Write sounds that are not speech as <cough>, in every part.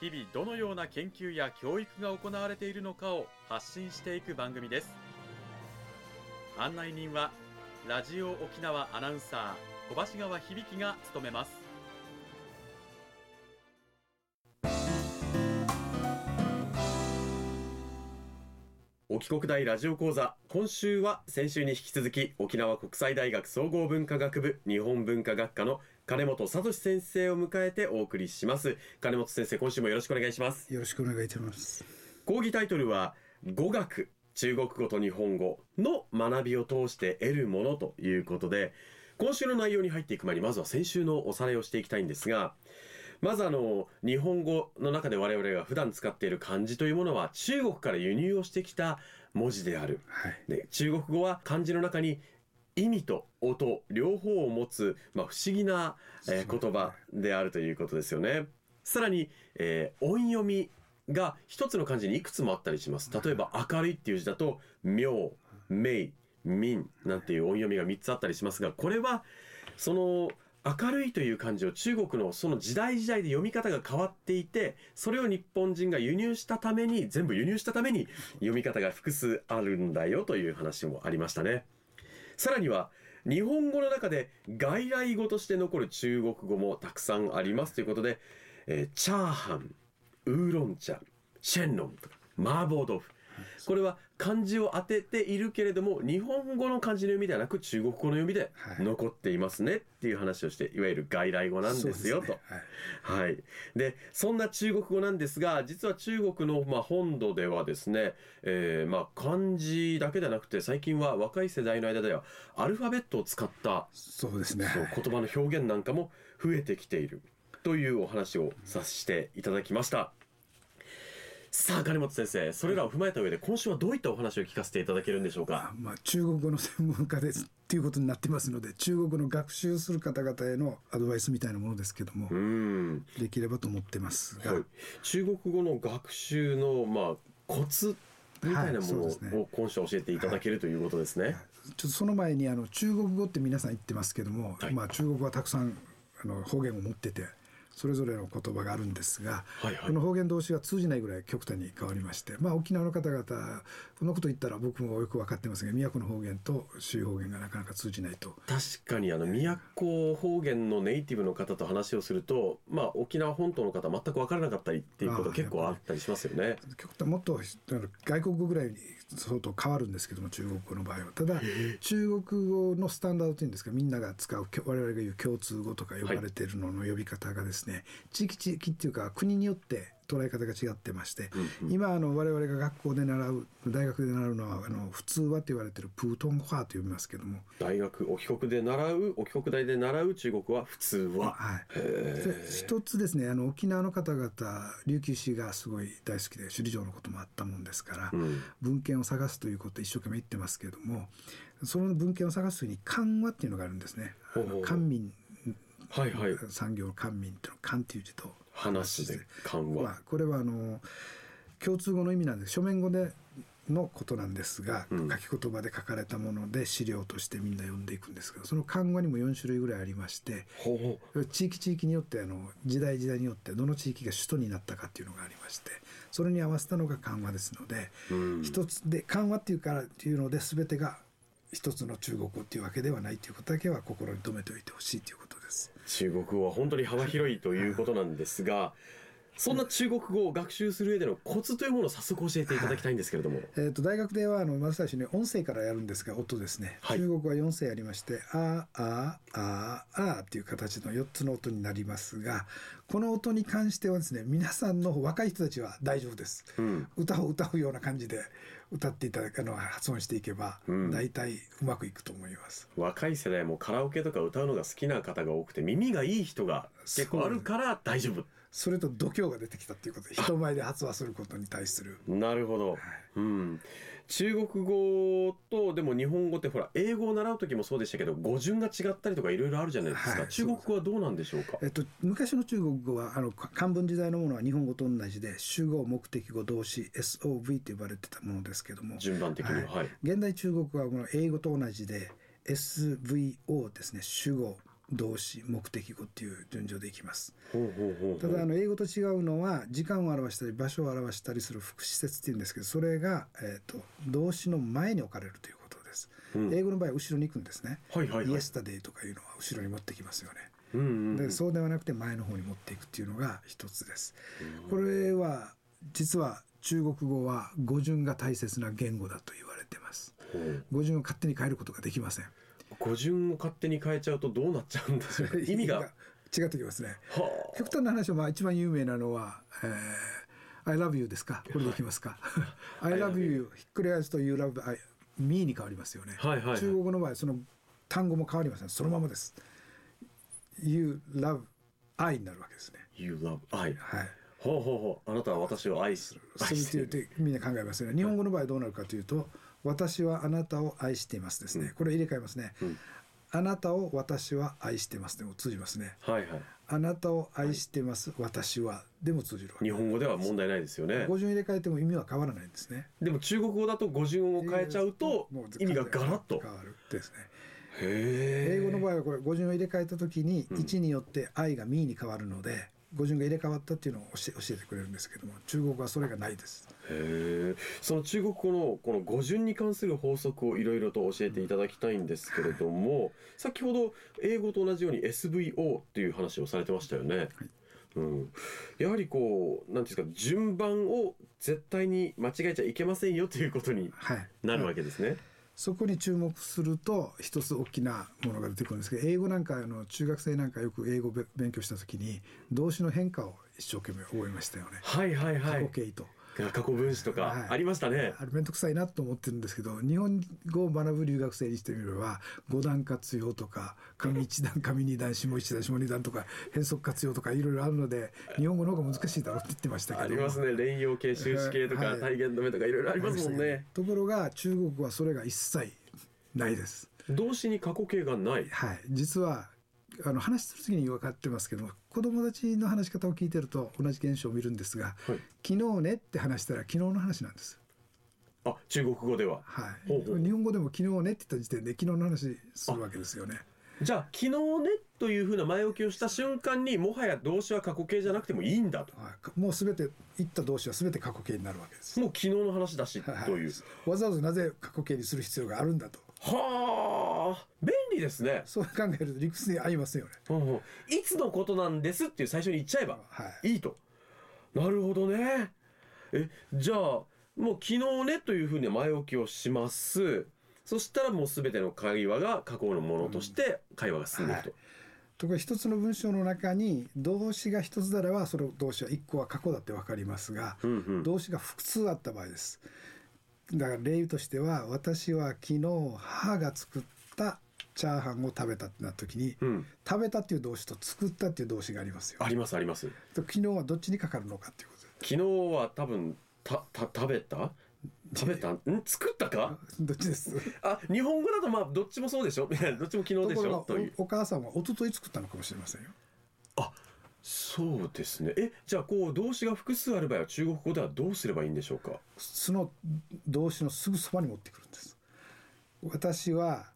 日々どのような研究や教育が行われているのかを発信していく番組です。案内人はラジオ沖縄アナウンサー小橋川響が務めます。沖国大ラジオ講座今週は先週に引き続き沖縄国際大学総合文化学部日本文化学科の金本聡先生を迎えてお送りします。金本先生今週もよろしくお願いします。よろしくお願いいたします。講義タイトルは語学中国語と日本語の学びを通して得るものということで今週の内容に入っていく前にまずは先週のおさらいをしていきたいんですがまずあの日本語の中で我々が普段使っている漢字というものは中国から輸入をしてきた文字である、はい、で中国語は漢字の中に意味と音両方を持つ、まあ、不思議な、えー、言葉であるということですよね。さらに、えー、音読みが一つの漢字にいくつもあったりします。例えば明るいっていう字だと妙、明、民なんていう音読みが3つあったりしますが、これはその明るいという漢字を中国のその時代時代で読み方が変わっていて、それを日本人が輸入したために、全部輸入したために読み方が複数あるんだよという話もありましたね。さらには、日本語の中で外来語として残る中国語もたくさんありますということで、えー、チャーハン、ウーロン茶、シェンロンとか、麻婆豆腐、これは漢字を当てているけれども日本語の漢字の読みではなく中国語の読みで残っていますねっていう話をしていわゆる外来語なんですよと。はい、はい、でそんな中国語なんですが実は中国のまあ本土ではですね、えー、まあ漢字だけではなくて最近は若い世代の間ではアルファベットを使ったそうですね。言葉の表現なんかも増えてきているというお話をさせていただきました。さあ金本先生それらを踏まえた上で今週はどういったお話を聞かせていただけるんでしょうか、まあ、中国語の専門家ですっていうことになってますので中国の学習する方々へのアドバイスみたいなものですけどもできればと思ってますが、はい、中国語の学習のまあコツみたいなものを今週教えていただけるということですね。はい。はい、ちょっとその前にあの中国語って皆さん言ってますけども、まあ中国語はたくさんあの方言を持っててそれぞれの言葉があるんですが、はいはい、この方言同士が通じないぐらい極端に変わりまして、まあ、沖縄の方々このこと言ったら僕もよく分かってますが宮古の方言と周囲方言がなかなか通じないと。確かにあの宮古方言のネイティブの方と話をすると、まあ、沖縄本島の方全く分からなかったりっていうこと結構あったりしますよね。極端もっと外国語ぐらいに相当変わるんですけども中国語の場合は。ただ中国語のスタンダードというんですかみんなが使う我々が言う共通語とか呼ばれているのの呼び方がですね、はい、地域地域っていうか国によって捉え方が違ってまして、うんうん、今あの我々が学校で習う大学で習うのはあの普通はと言われてるプートン語ーと呼びますけども。大学沖国で習う沖国大で習う中国は普通は、はい、一つですねあの沖縄の方々琉球史がすごい大好きで首里城のこともあったもんですから、うん、文献を探すということを一生懸命言ってますけどもその文献を探す時に漢和っていうのがあるんですね。官民はいはい、産業の官民っていうの官っていう字と話で緩和、まあ、これはあの共通語の意味なんです書面語でのことなんですが、うん、書き言葉で書かれたもので資料としてみんな読んでいくんですけどその漢語にも4種類ぐらいありまして地域地域によってあの時代時代によってどの地域が首都になったかっていうのがありましてそれに合わせたのが漢和ですので、うん、一つで漢和っていうからっていうので全てが一つの中国語っていうわけではないということだけは心に留めておいてほしいということです。中国語は本当に幅広いということなんですが、そんな中国語を学習する上でのコツというものを早速教えていただきたいんですけれども。はい、えっ、ー、と、大学では、あの、まず最初に音声からやるんですが、音ですね。はい、中国は4声ありまして、あ、あ、あ、あっていう形の4つの音になりますが、この音に関してはですね、皆さんの若い人たちは大丈夫です。うん、歌を歌うような感じで、歌っていただくあの発音していけば、うん大体うまくいくと思います。若い世代もカラオケとか歌うのが好きな方が多くて耳がいい人が結構あるから大丈夫それと度胸が出てきたっていうことで人前で発話することに対する、なるほど、はい。うん、中国語とでも日本語ってほら英語を習う時もそうでしたけど語順が違ったりとかいろいろあるじゃないですか、はい。中国語はどうなんでしょうか？えっと、昔の中国語はあのか漢文時代のものは日本語と同じで主語目的語動詞 SOV と呼ばれてたものですけども順番的にははい。はい、現代中国語はこの英語と同じで SVO ですね。主語動詞目的語っていう順序でいきます。ただあの英語と違うのは時間を表したり場所を表したりする副詞節っていうんですけどそれが、えー、と動詞の前に置かれるということです、うん。英語の場合は後ろに行くんですね、はいはいはい。Yesterday とかいうのは後ろに持ってきますよね。うんうんうん。でそうではなくて前の方に持っていくっていうのが一つです。これは実は中国語は語順が大切な言語だと言われてます。語順を勝手に変えることができません。語順を勝手に変えちゃうとどうなっちゃうんでしょうか？意味が <laughs> は違ってきますね。あ極端な話はまあ一番有名なのは、えー I love you ですか？これでいきますか？<laughs> I love you ひっくり返すと You love I me に変わりますよね。はいはいはい中国語の場合その単語も変わりません。そのままです。You love I になるわけですね。You love I はい。ほうほうほうあなたは私を愛する愛してるってみんな考えますよね。日本語の場合どうなるかというと、私はあなたを愛していますですね。これ入れ替えますね。ん。あなたを私は愛してますでも通じますね。はいはい。あなたを愛してます、私は。でも通じる日本語では問題ないですよね。語順入れ替えても意味は変わらないんですね。でも中国語だと語順を変えちゃうと意味がガラッと。変わるですね。英語の場合はこれ語順を入れ替えた時に位置によって愛が me に変わるので、語順が入れ替わったっていうのを教え教えてくれるんですけども、中国語はそれがないです。へえその中国語のこの語順に関する法則をいろいろと教えていただきたいんですけれども先ほど英語と同じように SVO っていう話をされてましたよね。うん、やはりこうなんていうんですか順番を絶対に間違えちゃいけませんよということにはい。なるわけですね。そこに注目すると一つ大きなものが出てくるんですけど英語なんかあの中学生なんかよく英語勉強した時に動詞の変化を一生懸命覚えましたよね。はいはいは過い去形と。過去分詞とかはいありましたね。あれ面倒くさいなと思ってるんですけど日本語を学ぶ留学生にしてみれば五段活用とか上一段上二段下一段下二段とか変則活用とかいろいろあるので日本語の方が難しいだろうって言ってましたけどありますね連用形終止形とかはい体言止めとかいろいろありますもんね。ところが中国はそれが一切ないです。動詞に過去形がない。はい、実はあの話する時に分かってますけども子供たちの話し方を聞いてると同じ現象を見るんですがはい「昨日ね」って話したら昨日の話なんです。あ中国語では。はい、ほうほう日本語でも「昨日ね」って言った時点で昨日の話するわけですよね。じゃあ昨日ねというふうな前置きをした瞬間にもはや動詞は過去形じゃなくてもいいんだと。はい、もうすべて言った動詞はすべて過去形になるわけです。もう昨日の話だしはいという。わざわざなぜ過去形にする必要があるんだとはあ便利ですね。そう考えると理屈に合いますよね。うんうんいつのことなんですっていう最初に言っちゃえばはいいいと。なるほどね。えじゃあもう昨日ねというふうに前置きをします。そしたらもうすべての会話が過去のものとして会話が進んでいくと。ところが一つの文章の中に動詞が一つであればその動詞は一個は過去だって分かりますが、うんうん動詞が複数あった場合ですだから例としては私は昨日母が作ったチャーハンを食べたってなった時に、うん。食べたっていう動詞と作ったっていう動詞がありますよありますあります。と昨日はどっちにかかるのかっていうことで。昨日は多分たた食べた？食べた？ん？作ったか？どっちです？あ日本語だとまあどっちもそうでしょ？どっちも昨日でしょ？という。おお母さんは一昨日作ったのかもしれませんよ。あそうですね。えじゃあこう動詞が複数ある場合は中国語ではどうすればいいんでしょうか？その動詞のすぐそばに持ってくるんです。私は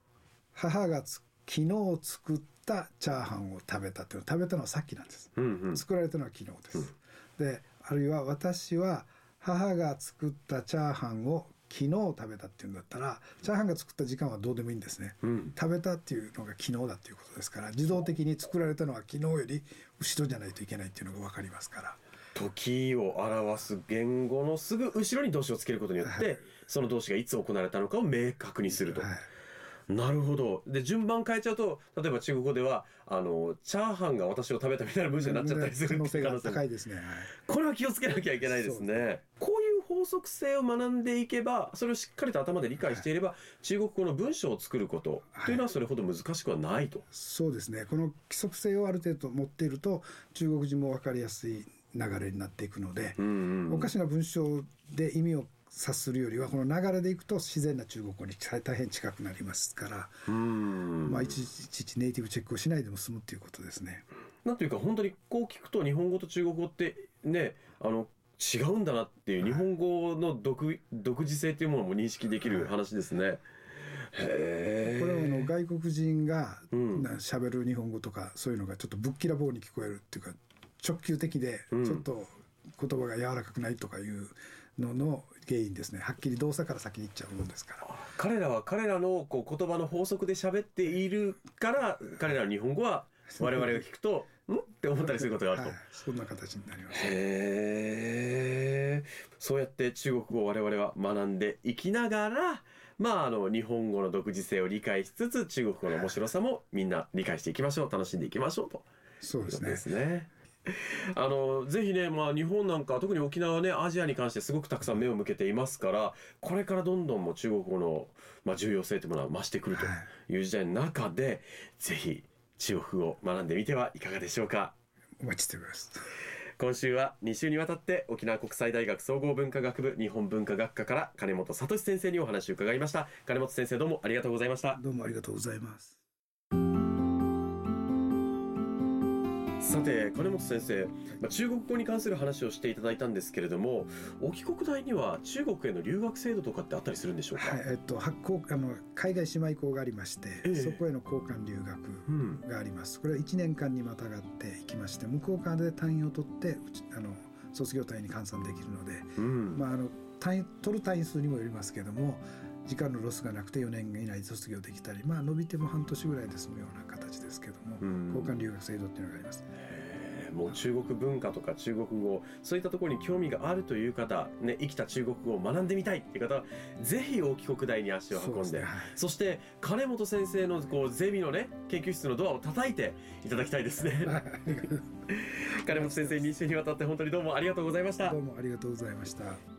母がつ昨日作ったチャーハンを食べたっていうの食べたのはさっきなんです。うんうん。作られたのは昨日です、であるいは私は母が作ったチャーハンを昨日食べたっていうんだったらチャーハンが作った時間はどうでもいいんですね、うん。食べたっていうのが昨日だっていうことですから自動的に作られたのは昨日より後ろじゃないといけないっていうのが分かりますから。時を表す言語のすぐ後ろに動詞をつけることによって、はい。その動詞がいつ行われたのかを明確にすると、はい。なるほど。で順番変えちゃうと例えば中国語ではあのチャーハンが私を食べたみたいな文章になっちゃったりする可能性が。高いですね、はい。これは気をつけなきゃいけないですね。こういう法則性を学んでいけばそれをしっかりと頭で理解していれば、はい、中国語の文章を作ることというのはそれほど難しくはないと、はい、そうですね。この規則性をある程度持っていると中国人も分かりやすい流れになっていくので、うんうん、おかしな文章で意味を察するよりはこの流れでいくと自然な中国語に大変近くなりますから、まあ、いちいちネイティブチェックをしないでも済むということですね。なんというか本当にこう聞くと日本語と中国語ってねあの違うんだなっていう日本語の独独自性というものも認識できる話ですね。これはあの外国人が喋る日本語とかそういうのがちょっとぶっきらぼうに聞こえるっていうか直球的でちょっと言葉が柔らかくないとかいうのの原因ですね。はっきり動作から先にいっちゃうもんですから。彼らは彼らのこう言葉の法則で喋っているから彼らの日本語は我々が聞くとん？って思ったりすることがあると、はい、そんな形になります。へえそうやって中国語を我々は学んでいきながらまあ、あの日本語の独自性を理解しつつ中国語の面白さもみんな理解していきましょう。楽しんでいきましょうと。そうですね。ですね。あのぜひね、まあ、日本なんか特に沖縄はねアジアに関してすごくたくさん目を向けていますからこれからどんどんも中国語の、まあ、重要性というものは増してくるとい。う時代の中で、はい、ぜひ中国語を学んでみてはいかがでしょうか？お待ちしております。今週は2週にわたって沖縄国際大学総合文化学部日本文化学科から金本聡先生にお話を伺いました。金本先生どうもありがとうございました。どうもありがとうございますさて金本先生、まあ、中国語に関する話をしていただいたんですけれども沖国大には中国への留学制度とかってあったりするんでしょうか、はい、えっと、発行あの海外姉妹校がありまして、えー、そこへの交換留学があります、うん、これは1年間にまたがっていきまして向こう側で単位を取ってあの卒業単位に換算できるので、うん、まあ、あの単位取る単位数にもよりますけども時間のロスがなくて4年以内で卒業できたりまあ伸びても半年ぐらいで済むような形ですけども、うん、交換留学制度っていうのがあります。もう中国文化とか中国語そういったところに興味があるという方、ね、生きた中国語を学んでみたいっていう方はぜひ大木国大に足を運んで、そして金本先生のこうゼミのね研究室のドアを叩いていただきたいですね。<laughs> 金本先生2週にわたって本当にどうもありがとうございました。どうもありがとうございました